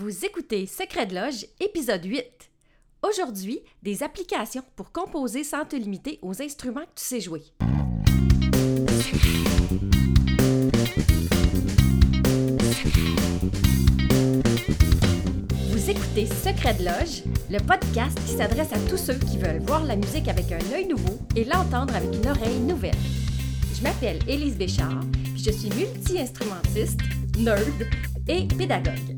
Vous écoutez Secret de Loge, épisode 8. Aujourd'hui, des applications pour composer sans te limiter aux instruments que tu sais jouer. Vous écoutez Secret de Loge, le podcast qui s'adresse à tous ceux qui veulent voir la musique avec un œil nouveau et l'entendre avec une oreille nouvelle. Je m'appelle Élise Béchard, puis je suis multi-instrumentiste, nerd et pédagogue.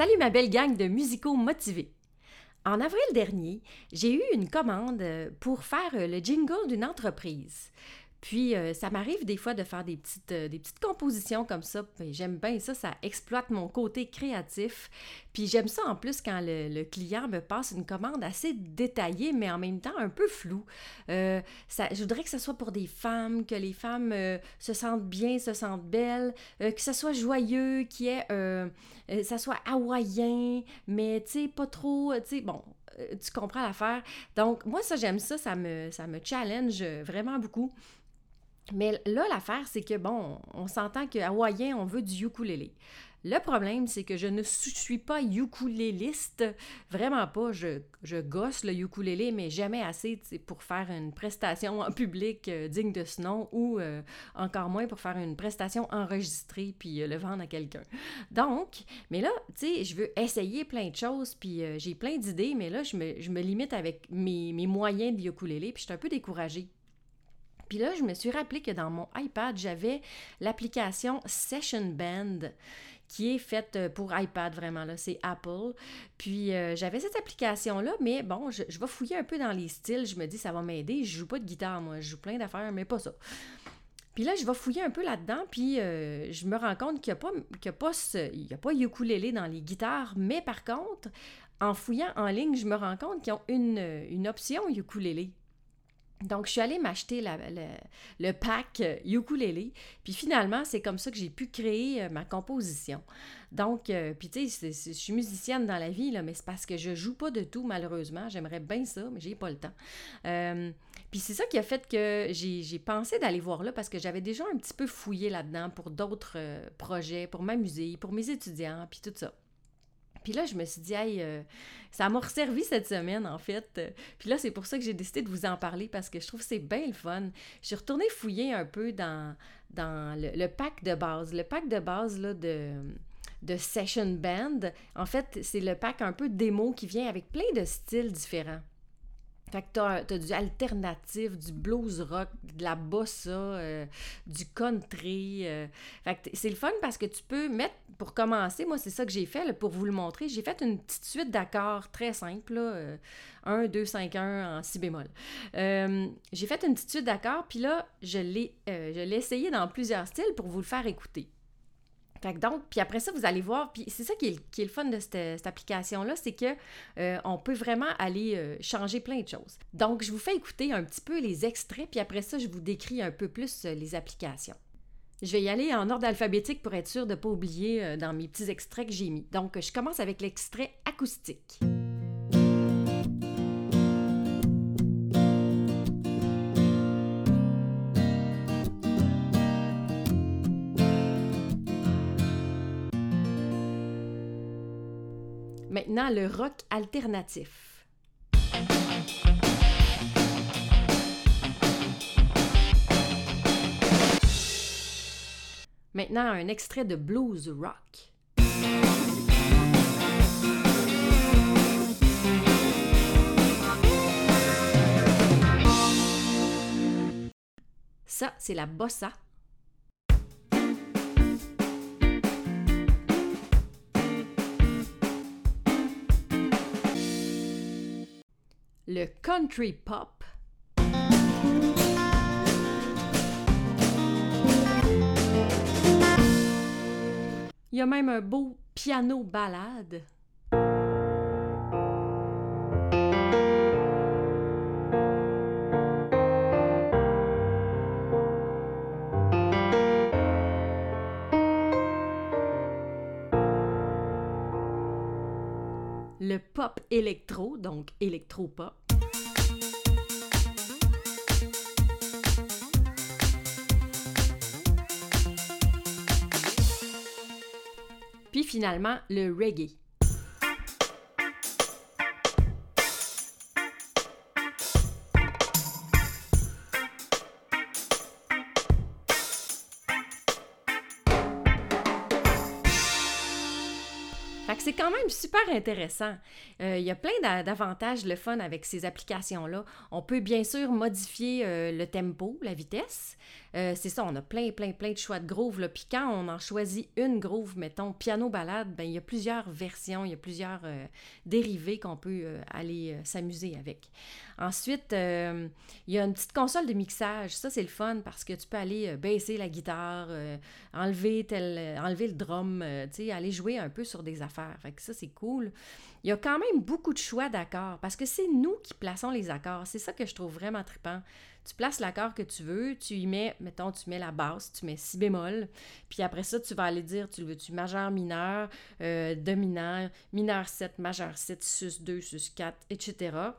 Salut ma belle gang de musicaux motivés. En avril dernier, j'ai eu une commande pour faire le jingle d'une entreprise. Puis, euh, ça m'arrive des fois de faire des petites, euh, des petites compositions comme ça. J'aime bien ça, ça exploite mon côté créatif. Puis, j'aime ça en plus quand le, client me passe une commande assez détaillée, mais en même temps un peu floue. Euh, je voudrais que ce soit pour des femmes, que les femmes se sentent bien, se sentent belles, que ce soit joyeux, qu'il y ait, ça soit hawaïen, mais tu sais, pas trop, tu sais, bon, tu comprends l'affaire. Donc, moi, ça, j'aime ça, ça me, ça me challenge vraiment beaucoup. Mais là, l'affaire, c'est que, bon, on s'entend qu'à Hawaïen, on veut du ukulélé. Le problème, c'est que je ne suis pas ukuléliste, vraiment pas. Je, je gosse le ukulélé, mais jamais assez pour faire une prestation en public euh, digne de ce nom ou euh, encore moins pour faire une prestation enregistrée puis euh, le vendre à quelqu'un. Donc, mais là, tu sais, je veux essayer plein de choses puis j'ai plein d'idées, mais là, je me, je me limite avec mes, mes moyens de ukulélé puis je suis un peu découragée puis là, je me suis rappelé que dans mon iPad, j'avais l'application Session Band qui est faite euh, pour iPad vraiment là, c'est Apple. Puis euh, j'avais cette application là, mais bon, je, vais fouiller un peu dans les styles, je me dis ça va m'aider, je joue pas de guitare moi, je joue plein d'affaires mais pas ça. Puis là, je vais fouiller un peu là-dedans, puis euh, je me rends compte qu'il n'y a, pas, a, a pas ukulélé dans les guitares, mais par contre, en fouillant en ligne, je me rends compte qu'ils ont une option ukulélé. Donc, je suis allée m'acheter le, pack euh, ukulélé. Puis finalement, c'est comme ça que j'ai pu créer euh, ma composition. Donc, euh, puis tu sais, je suis musicienne dans la vie, mais c'est parce que je joue pas de tout, malheureusement. J'aimerais bien ça, mais j'ai pas le temps. puis c'est ça qui a fait que j'ai pensé d'aller voir là parce que j'avais déjà un petit peu fouillé là-dedans pour d'autres projets, pour m'amuser, pour mes étudiants, puis tout ça. Puis là, je me suis dit, hey, euh, ça m'a resservi cette semaine, en fait. Puis là, c'est pour ça que j'ai décidé de vous en parler parce que je trouve que c'est bien le fun. Je suis retournée fouiller un peu dans, dans le, pack de base. Le pack de base là, de, de Session Band, en fait, c'est le pack un peu démo qui vient avec plein de styles différents. Fait que t'as, as du alternatif, du blues rock, de la bossa, euh, du country. Euh. Fait que c'est le fun parce que tu peux mettre, pour commencer, moi c'est ça que j'ai fait pour vous le montrer, j'ai fait une petite suite d'accords très simple, là, 1, 2, 5, 1 en si bémol. Euh, j'ai fait une petite suite d'accords, puis là, je l'ai, je l'ai essayé dans plusieurs styles pour vous le faire écouter. Donc, puis après ça, vous allez voir, puis c'est ça qui est, le fun de cette, application-là, c'est que euh, on peut vraiment aller euh, changer plein de choses. Donc, je vous fais écouter un petit peu les extraits, puis après ça, je vous décris un peu plus euh, les applications. Je vais y aller en ordre alphabétique pour être sûr de ne pas oublier dans mes petits extraits que j'ai mis. Donc, je commence avec l'extrait acoustique. Maintenant, le rock alternatif. Maintenant, un extrait de blues rock. Ça, c'est la bossa le country pop. Il y a même un beau piano balade. le pop électro, donc électro-pop. Puis finalement, le reggae. C'est quand même super intéressant. Euh, il y a plein d'avantages, le fun avec ces applications-là. On peut bien sûr modifier euh, le tempo, la vitesse. Euh, c'est ça, on a plein, plein, plein de choix de groove. Puis quand on en choisit une groove, mettons piano-balade, ben, il y a plusieurs versions, il y a plusieurs dérivés qu'on peut aller s'amuser avec. Ensuite, il y a une petite console de mixage. Ça, c'est le fun parce que tu peux aller baisser la guitare, enlever, tel, enlever le drum, aller jouer un peu sur des affaires. Fait que ça, c'est cool. Il y a quand même beaucoup de choix d'accords parce que c'est nous qui plaçons les accords. C'est ça que je trouve vraiment trippant. Tu places l'accord que tu veux, tu y mets, mettons, tu mets la basse, tu mets si bémol, puis après ça, tu vas aller dire, tu veux-tu majeur, mineur, euh, dominant, mineur 7, majeur 7, sus 2, sus 4, etc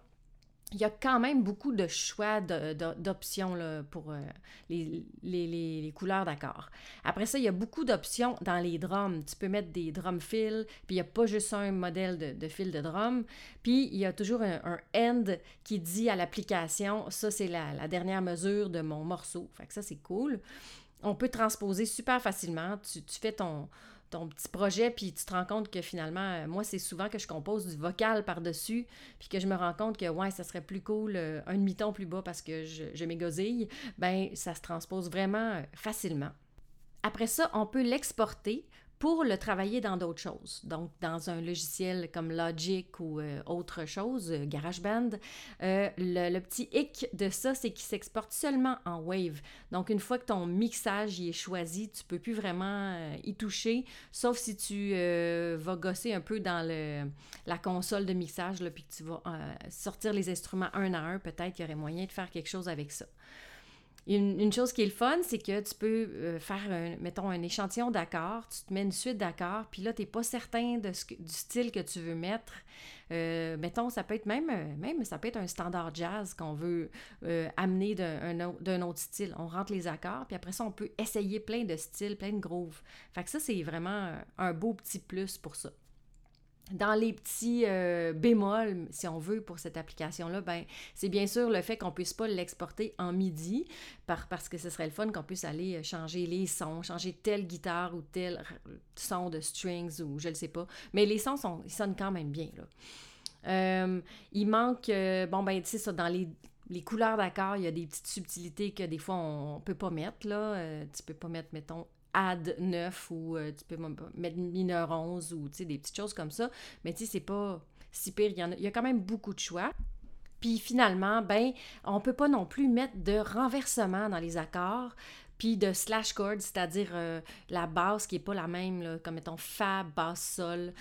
il y a quand même beaucoup de choix d'options pour euh, les, couleurs d'accords. Après ça, il y a beaucoup d'options dans les drums. Tu peux mettre des drum fills, puis il n'y a pas juste un modèle de, de fil de drum. Puis il y a toujours un, end qui dit à l'application, ça c'est la, dernière mesure de mon morceau. Fait que ça c'est cool. On peut transposer super facilement. tu fais ton, ton petit projet, puis tu te rends compte que finalement, euh, moi, c'est souvent que je compose du vocal par-dessus, puis que je me rends compte que, ouais, ça serait plus cool euh, un demi-ton plus bas parce que je, je m'égosille, ben ça se transpose vraiment euh, facilement. Après ça, on peut l'exporter pour le travailler dans d'autres choses. Donc, dans un logiciel comme Logic ou euh, autre chose, euh, GarageBand, euh, le, petit hic de ça, c'est qu'il s'exporte seulement en Wave. Donc, une fois que ton mixage y est choisi, tu peux plus vraiment y toucher, sauf si tu vas gosser un peu dans la console de mixage, puis que tu vas sortir les instruments un à un. Peut-être qu'il y aurait moyen de faire quelque chose avec ça. Une, chose qui est le fun, c'est que tu peux euh, faire, un, mettons, un échantillon d'accords, tu te mets une suite d'accords, puis là, tu n'es pas certain du style que tu veux mettre. Euh, mettons, ça peut être même, euh, même, ça peut être un standard jazz qu'on veut amener d'un autre style. On rentre les accords, puis après ça, on peut essayer plein de styles, plein de grooves. Fait que ça, c'est vraiment un beau petit plus pour ça. Dans les petits euh, bémols, si on veut, pour cette application-là, ben, c'est bien sûr le fait qu'on ne puisse pas l'exporter en MIDI, par, parce que ce serait le fun qu'on puisse aller euh, changer les sons, changer telle guitare ou tel son de strings ou je ne sais pas. Mais les sons, sont, ils sonnent quand même bien. Là. Euh, il manque, bon, ben, tu sais, ça, dans les, les couleurs d'accord, il y a des petites subtilités que des fois on ne peut pas mettre. Là. tu peux pas mettre, mettons, add 9 ou euh, tu peux mettre mineur 11 ou des petites choses comme ça. Mais tu sais, c'est pas si pire. Il y, a, quand même beaucoup de choix. Puis finalement, ben, on peut pas non plus mettre de renversement dans les accords puis de slash chord, c'est-à-dire euh, la basse qui est pas la même, comme mettons Fa, basse, Sol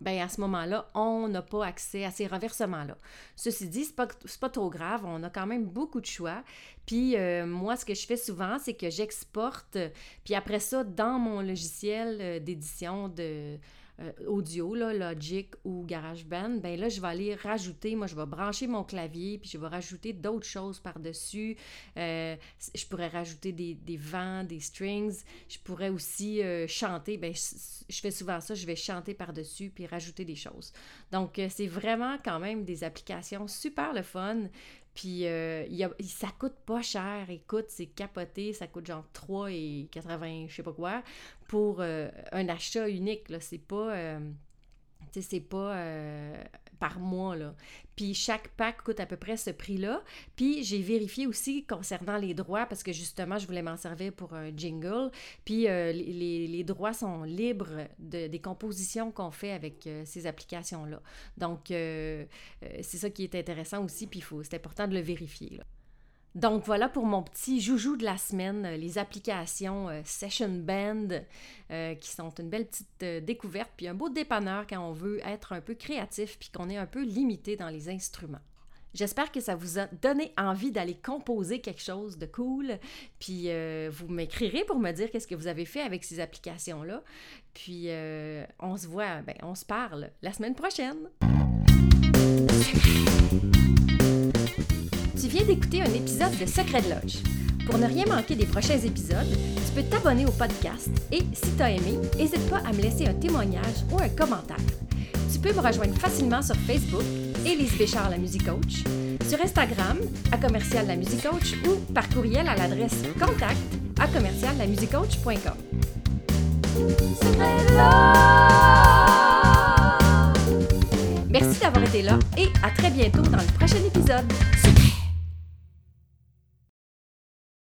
ben à ce moment-là, on n'a pas accès à ces renversements-là. Ceci dit, c'est pas, pas trop grave, on a quand même beaucoup de choix. Puis euh, moi, ce que je fais souvent, c'est que j'exporte, puis après ça, dans mon logiciel euh, d'édition de euh, audio, là, Logic ou GarageBand, ben là, je vais aller rajouter, moi, je vais brancher mon clavier, puis je vais rajouter d'autres choses par-dessus. Euh, je pourrais rajouter des, des, vents, des strings. Je pourrais aussi euh, chanter. Ben, je, fais souvent ça, je vais chanter par-dessus, puis rajouter des choses. Donc, c'est vraiment quand même des applications super le fun. Puis euh, ça coûte pas cher. Écoute, c'est capoté. Ça coûte genre 3,80, je sais pas quoi, pour euh, un achat unique. Là. C'est pas. Euh, c'est pas par mois. Puis chaque pack coûte à peu près ce prix-là. Puis j'ai vérifié aussi concernant les droits, parce que justement, je voulais m'en servir pour un jingle. Puis euh, les, droits sont libres de, des compositions qu'on fait avec euh, ces applications-là. Donc, euh, c'est ça qui est intéressant aussi, puis c'est important de le vérifier. Donc voilà pour mon petit joujou de la semaine, euh, les applications euh, Session Band, euh, qui sont une belle petite découverte, puis un beau dépanneur quand on veut être un peu créatif, puis qu'on est un peu limité dans les instruments. J'espère que ça vous a donné envie d'aller composer quelque chose de cool. Puis vous m'écrirez pour me dire qu'est-ce que vous avez fait avec ces applications-là. Puis on se voit, ben, on se parle la semaine prochaine. Viens d'écouter un épisode de Secret de Loge. Pour ne rien manquer des prochains épisodes, tu peux t'abonner au podcast et, si tu as aimé, n'hésite pas à me laisser un témoignage ou un commentaire. Tu peux me rejoindre facilement sur Facebook, Élise Béchard, la musique coach, sur Instagram, à commercial la musique coach ou par courriel à l'adresse contact à commercial la Merci d'avoir été là et à très bientôt dans le prochain épisode.